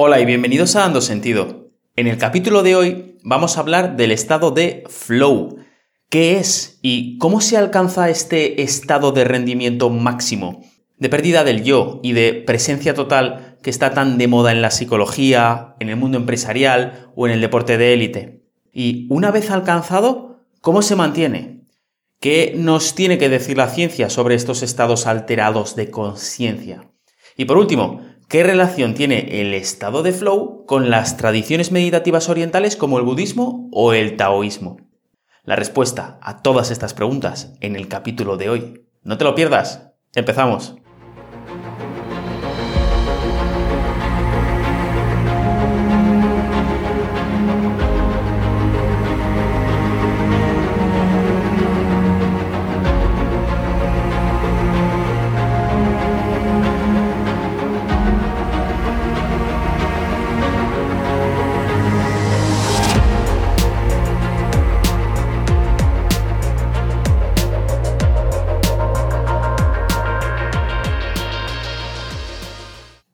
Hola y bienvenidos a Dando Sentido. En el capítulo de hoy vamos a hablar del estado de flow. ¿Qué es y cómo se alcanza este estado de rendimiento máximo? De pérdida del yo y de presencia total que está tan de moda en la psicología, en el mundo empresarial o en el deporte de élite. Y una vez alcanzado, ¿cómo se mantiene? ¿Qué nos tiene que decir la ciencia sobre estos estados alterados de conciencia? Y por último, ¿Qué relación tiene el estado de flow con las tradiciones meditativas orientales como el budismo o el taoísmo? La respuesta a todas estas preguntas en el capítulo de hoy. No te lo pierdas. Empezamos.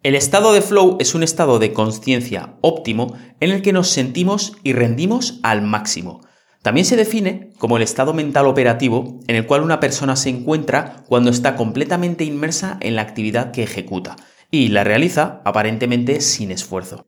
El estado de flow es un estado de conciencia óptimo en el que nos sentimos y rendimos al máximo. También se define como el estado mental operativo en el cual una persona se encuentra cuando está completamente inmersa en la actividad que ejecuta y la realiza aparentemente sin esfuerzo.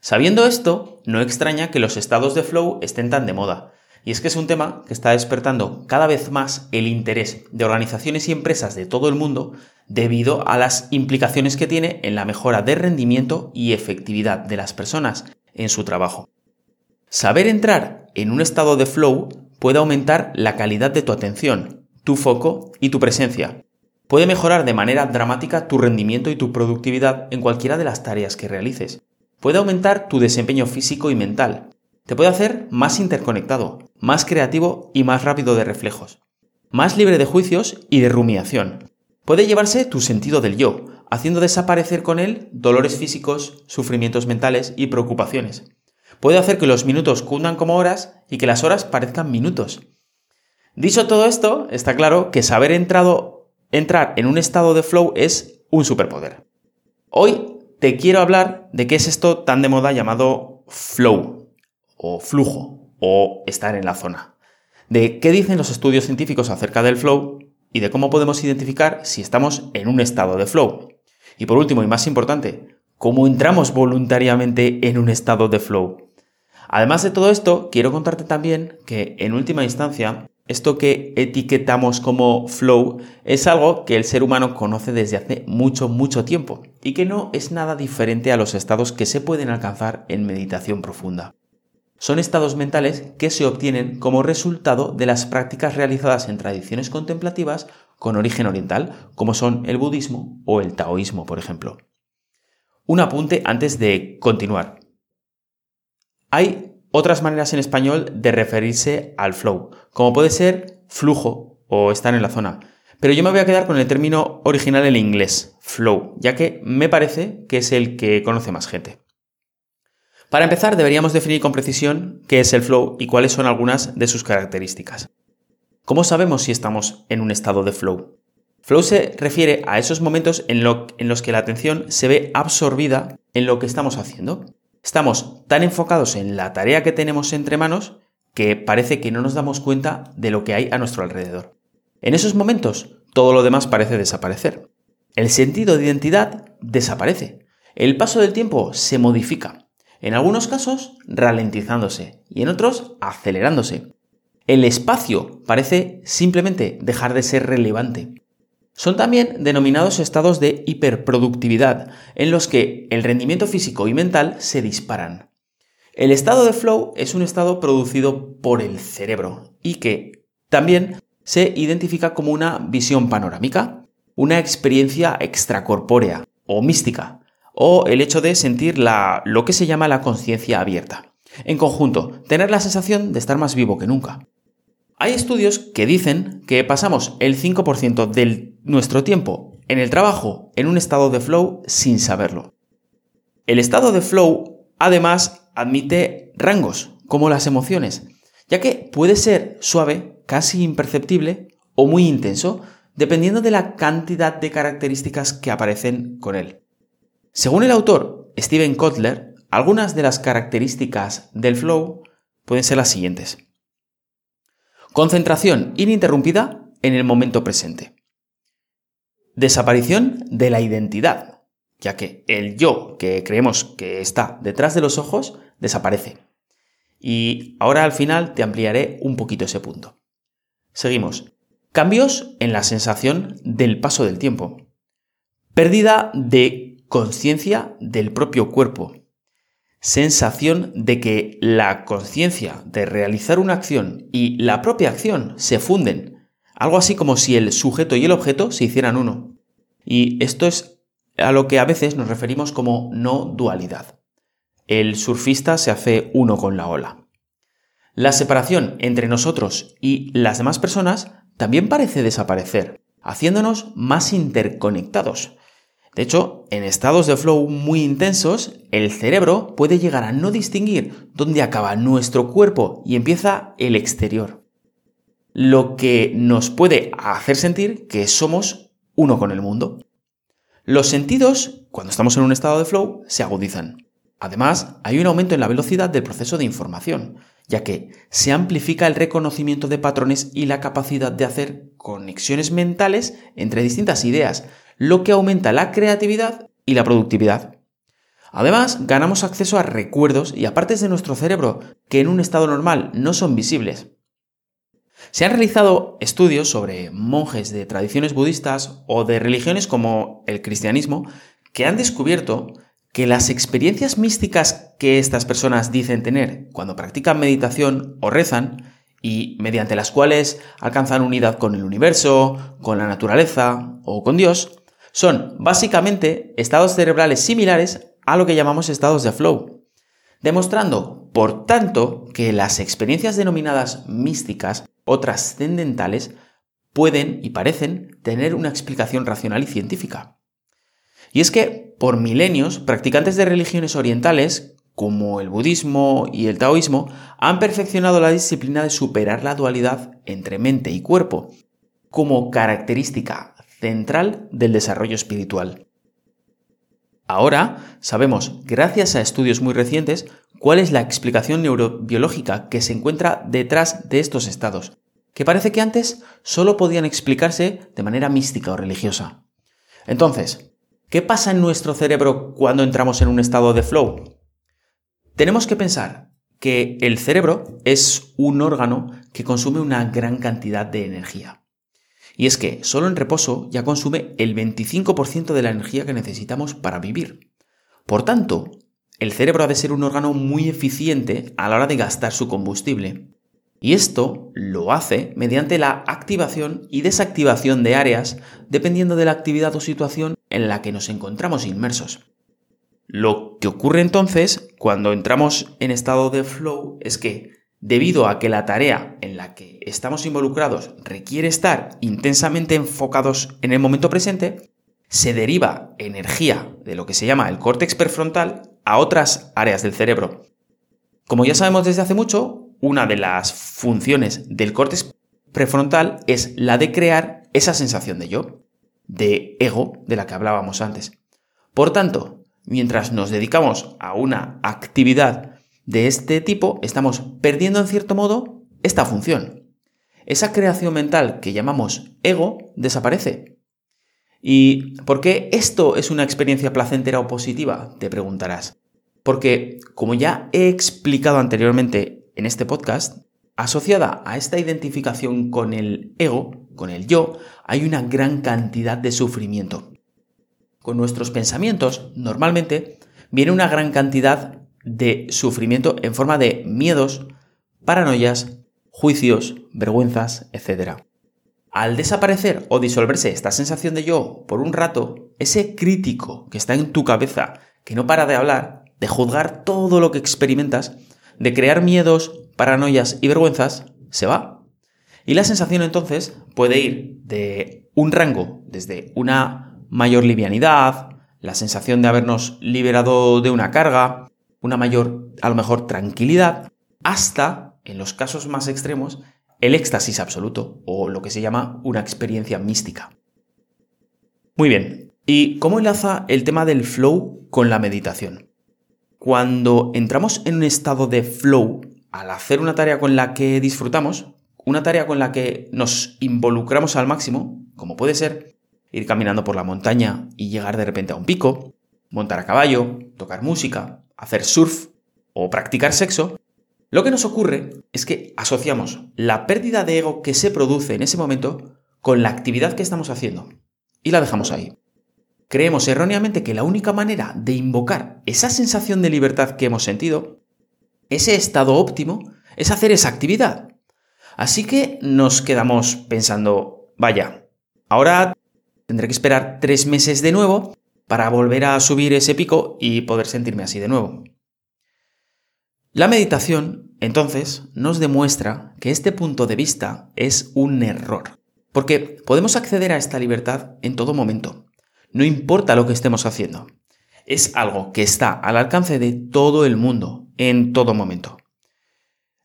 Sabiendo esto, no extraña que los estados de flow estén tan de moda. Y es que es un tema que está despertando cada vez más el interés de organizaciones y empresas de todo el mundo debido a las implicaciones que tiene en la mejora de rendimiento y efectividad de las personas en su trabajo. Saber entrar en un estado de flow puede aumentar la calidad de tu atención, tu foco y tu presencia. Puede mejorar de manera dramática tu rendimiento y tu productividad en cualquiera de las tareas que realices. Puede aumentar tu desempeño físico y mental. Te puede hacer más interconectado, más creativo y más rápido de reflejos. Más libre de juicios y de rumiación. Puede llevarse tu sentido del yo, haciendo desaparecer con él dolores físicos, sufrimientos mentales y preocupaciones. Puede hacer que los minutos cundan como horas y que las horas parezcan minutos. Dicho todo esto, está claro que saber entrar en un estado de flow es un superpoder. Hoy te quiero hablar de qué es esto tan de moda llamado flow o flujo o estar en la zona. De qué dicen los estudios científicos acerca del flow y de cómo podemos identificar si estamos en un estado de flow. Y por último y más importante, cómo entramos voluntariamente en un estado de flow. Además de todo esto, quiero contarte también que en última instancia, esto que etiquetamos como flow es algo que el ser humano conoce desde hace mucho, mucho tiempo y que no es nada diferente a los estados que se pueden alcanzar en meditación profunda son estados mentales que se obtienen como resultado de las prácticas realizadas en tradiciones contemplativas con origen oriental, como son el budismo o el taoísmo, por ejemplo. Un apunte antes de continuar. Hay otras maneras en español de referirse al flow, como puede ser flujo o estar en la zona. Pero yo me voy a quedar con el término original en inglés, flow, ya que me parece que es el que conoce más gente. Para empezar, deberíamos definir con precisión qué es el flow y cuáles son algunas de sus características. ¿Cómo sabemos si estamos en un estado de flow? Flow se refiere a esos momentos en, los que la atención se ve absorbida en lo que estamos haciendo. Estamos tan enfocados en la tarea que tenemos entre manos que parece que no nos damos cuenta de lo que hay a nuestro alrededor. En esos momentos, todo lo demás parece desaparecer. El sentido de identidad desaparece. El paso del tiempo se modifica en algunos casos ralentizándose y en otros acelerándose. El espacio parece simplemente dejar de ser relevante. Son también denominados estados de hiperproductividad, en los que el rendimiento físico y mental se disparan. El estado de flow es un estado producido por el cerebro y que también se identifica como una visión panorámica, una experiencia extracorpórea o mística, o el hecho de sentir la, lo que se llama la conciencia abierta. En conjunto, tener la sensación de estar más vivo que nunca. Hay estudios que dicen que pasamos el 5% de nuestro tiempo en el trabajo en un estado de flow sin saberlo. El estado de flow además admite rangos, como las emociones, ya que puede ser suave, casi imperceptible o muy intenso, dependiendo de la cantidad de características que aparecen con él. Según el autor, Steven Kotler, algunas de las características del flow pueden ser las siguientes. Concentración ininterrumpida en el momento presente. Desaparición de la identidad, ya que el yo que creemos que está detrás de los ojos desaparece. Y ahora al final te ampliaré un poquito ese punto. Seguimos. Cambios en la sensación del paso del tiempo. Pérdida de conciencia del propio cuerpo. Sensación de que la conciencia de realizar una acción y la propia acción se funden. Algo así como si el sujeto y el objeto se hicieran uno. Y esto es a lo que a veces nos referimos como no dualidad. El surfista se hace uno con la ola. La separación entre nosotros y las demás personas también parece desaparecer, haciéndonos más interconectados. De hecho, en estados de flow muy intensos, el cerebro puede llegar a no distinguir dónde acaba nuestro cuerpo y empieza el exterior. Lo que nos puede hacer sentir que somos uno con el mundo. Los sentidos, cuando estamos en un estado de flow, se agudizan. Además, hay un aumento en la velocidad del proceso de información, ya que se amplifica el reconocimiento de patrones y la capacidad de hacer conexiones mentales entre distintas ideas, lo que aumenta la creatividad y la productividad. Además, ganamos acceso a recuerdos y a partes de nuestro cerebro que en un estado normal no son visibles. Se han realizado estudios sobre monjes de tradiciones budistas o de religiones como el cristianismo que han descubierto que las experiencias místicas que estas personas dicen tener cuando practican meditación o rezan y mediante las cuales alcanzan unidad con el universo, con la naturaleza o con Dios, son básicamente estados cerebrales similares a lo que llamamos estados de flow, demostrando, por tanto, que las experiencias denominadas místicas o trascendentales pueden y parecen tener una explicación racional y científica. Y es que, por milenios, practicantes de religiones orientales, como el budismo y el taoísmo, han perfeccionado la disciplina de superar la dualidad entre mente y cuerpo, como característica central del desarrollo espiritual. Ahora sabemos, gracias a estudios muy recientes, cuál es la explicación neurobiológica que se encuentra detrás de estos estados, que parece que antes solo podían explicarse de manera mística o religiosa. Entonces, ¿qué pasa en nuestro cerebro cuando entramos en un estado de flow? Tenemos que pensar que el cerebro es un órgano que consume una gran cantidad de energía. Y es que solo en reposo ya consume el 25% de la energía que necesitamos para vivir. Por tanto, el cerebro ha de ser un órgano muy eficiente a la hora de gastar su combustible. Y esto lo hace mediante la activación y desactivación de áreas dependiendo de la actividad o situación en la que nos encontramos inmersos. Lo que ocurre entonces cuando entramos en estado de flow es que debido a que la tarea en la que estamos involucrados requiere estar intensamente enfocados en el momento presente, se deriva energía de lo que se llama el córtex prefrontal a otras áreas del cerebro. Como ya sabemos desde hace mucho, una de las funciones del córtex prefrontal es la de crear esa sensación de yo, de ego de la que hablábamos antes. Por tanto, mientras nos dedicamos a una actividad de este tipo, estamos perdiendo en cierto modo esta función. Esa creación mental que llamamos ego desaparece. ¿Y por qué esto es una experiencia placentera o positiva? Te preguntarás. Porque, como ya he explicado anteriormente en este podcast, asociada a esta identificación con el ego, con el yo, hay una gran cantidad de sufrimiento. Con nuestros pensamientos, normalmente, viene una gran cantidad de sufrimiento en forma de miedos, paranoias, juicios, vergüenzas, etc. Al desaparecer o disolverse esta sensación de yo por un rato, ese crítico que está en tu cabeza, que no para de hablar, de juzgar todo lo que experimentas, de crear miedos, paranoias y vergüenzas, se va. Y la sensación entonces puede ir de un rango, desde una mayor livianidad, la sensación de habernos liberado de una carga, una mayor, a lo mejor, tranquilidad, hasta, en los casos más extremos, el éxtasis absoluto, o lo que se llama una experiencia mística. Muy bien, ¿Y cómo enlaza el tema del flow con la meditación? Cuando entramos en un estado de flow al hacer una tarea con la que disfrutamos, una tarea con la que nos involucramos al máximo, como puede ser ir caminando por la montaña y llegar de repente a un pico, montar a caballo, tocar música, hacer surf o practicar sexo, lo que nos ocurre es que asociamos la pérdida de ego que se produce en ese momento con la actividad que estamos haciendo y la dejamos ahí. Creemos erróneamente que la única manera de invocar esa sensación de libertad que hemos sentido, ese estado óptimo, es hacer esa actividad. Así que nos quedamos pensando, vaya, ahora tendré que esperar tres meses de nuevo para volver a subir ese pico y poder sentirme así de nuevo. La meditación, entonces, nos demuestra que este punto de vista es un error, porque podemos acceder a esta libertad en todo momento, no importa lo que estemos haciendo. Es algo que está al alcance de todo el mundo, en todo momento.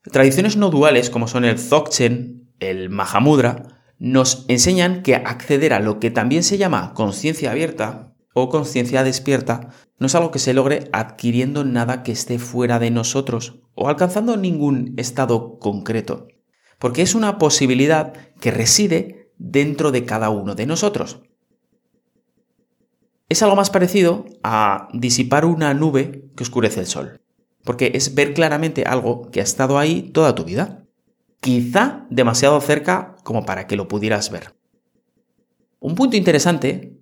Tradiciones no duales como son el Dzogchen, el Mahamudra, nos enseñan que acceder a lo que también se llama conciencia abierta o conciencia despierta no es algo que se logre adquiriendo nada que esté fuera de nosotros o alcanzando ningún estado concreto, porque es una posibilidad que reside dentro de cada uno de nosotros. Es algo más parecido a disipar una nube que oscurece el sol, porque es ver claramente algo que ha estado ahí toda tu vida, quizá demasiado cerca como para que lo pudieras ver. Un punto interesante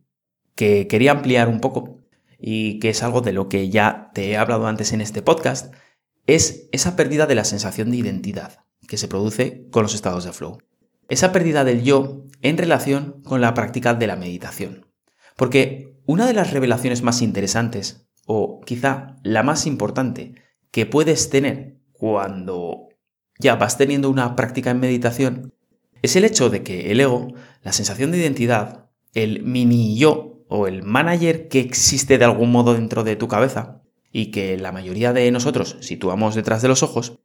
que quería ampliar un poco y que es algo de lo que ya te he hablado antes en este podcast, es esa pérdida de la sensación de identidad que se produce con los estados de flow. Esa pérdida del yo en relación con la práctica de la meditación. Porque una de las revelaciones más interesantes, o quizá la más importante, que puedes tener cuando ya vas teniendo una práctica en meditación, es el hecho de que el ego, la sensación de identidad, el mini yo o el manager que existe de algún modo dentro de tu cabeza y que la mayoría de nosotros situamos detrás de los ojos,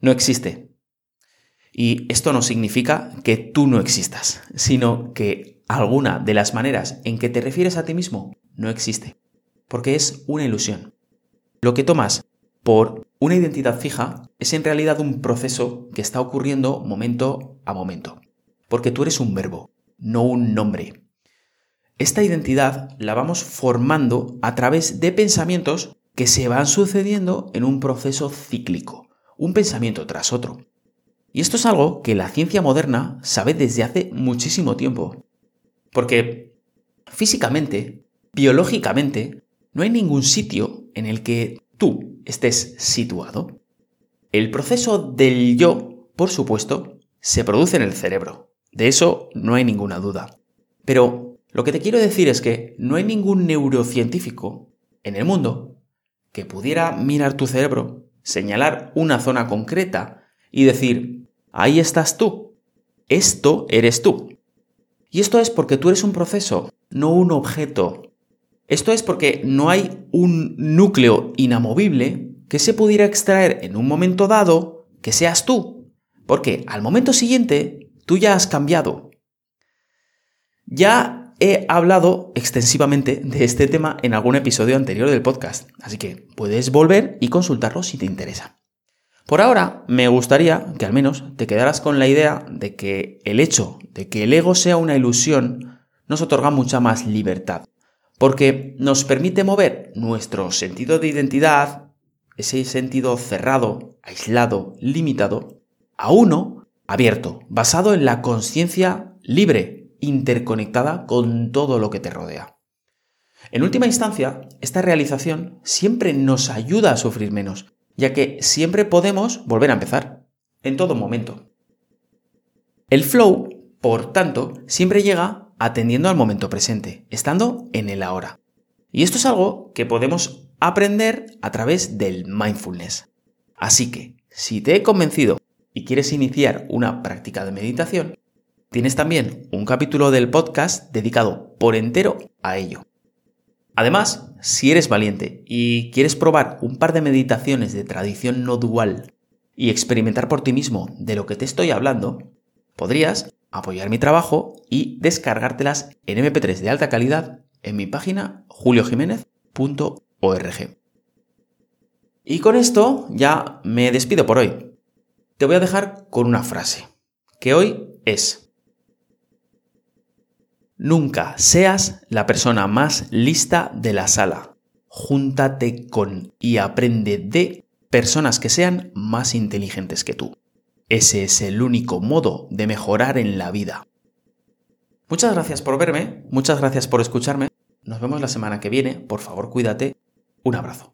no existe. Y esto no significa que tú no existas, sino que alguna de las maneras en que te refieres a ti mismo no existe, porque es una ilusión. Lo que tomas por una identidad fija es en realidad un proceso que está ocurriendo momento a momento, porque tú eres un verbo, no un nombre. Esta identidad la vamos formando a través de pensamientos que se van sucediendo en un proceso cíclico, un pensamiento tras otro. Y esto es algo que la ciencia moderna sabe desde hace muchísimo tiempo. Porque físicamente, biológicamente, no hay ningún sitio en el que tú estés situado. El proceso del yo, por supuesto, se produce en el cerebro. De eso no hay ninguna duda. Pero lo que te quiero decir es que no hay ningún neurocientífico en el mundo que pudiera mirar tu cerebro, señalar una zona concreta y decir, ahí estás tú, esto eres tú. Y esto es porque tú eres un proceso, no un objeto. Esto es porque no hay un núcleo inamovible que se pudiera extraer en un momento dado que seas tú. Porque al momento siguiente tú ya has cambiado. Ya he hablado extensivamente de este tema en algún episodio anterior del podcast, así que puedes volver y consultarlo si te interesa. Por ahora, me gustaría que al menos te quedaras con la idea de que el hecho de que el ego sea una ilusión nos otorga mucha más libertad, porque nos permite mover nuestro sentido de identidad, ese sentido cerrado, aislado, limitado, a uno abierto, basado en la conciencia libre, interconectada con todo lo que te rodea. En última instancia, esta realización siempre nos ayuda a sufrir menos, ya que siempre podemos volver a empezar, en todo momento. El flow, por tanto, siempre llega atendiendo al momento presente, estando en el ahora. Y esto es algo que podemos aprender a través del mindfulness. Así que, si te he convencido y quieres iniciar una práctica de meditación, Tienes también un capítulo del podcast dedicado por entero a ello. Además, si eres valiente y quieres probar un par de meditaciones de tradición no dual y experimentar por ti mismo de lo que te estoy hablando, podrías apoyar mi trabajo y descargártelas en MP3 de alta calidad en mi página juliojiménez.org. Y con esto ya me despido por hoy. Te voy a dejar con una frase, que hoy es, Nunca seas la persona más lista de la sala. Júntate con y aprende de personas que sean más inteligentes que tú. Ese es el único modo de mejorar en la vida. Muchas gracias por verme, muchas gracias por escucharme. Nos vemos la semana que viene. Por favor, cuídate. Un abrazo.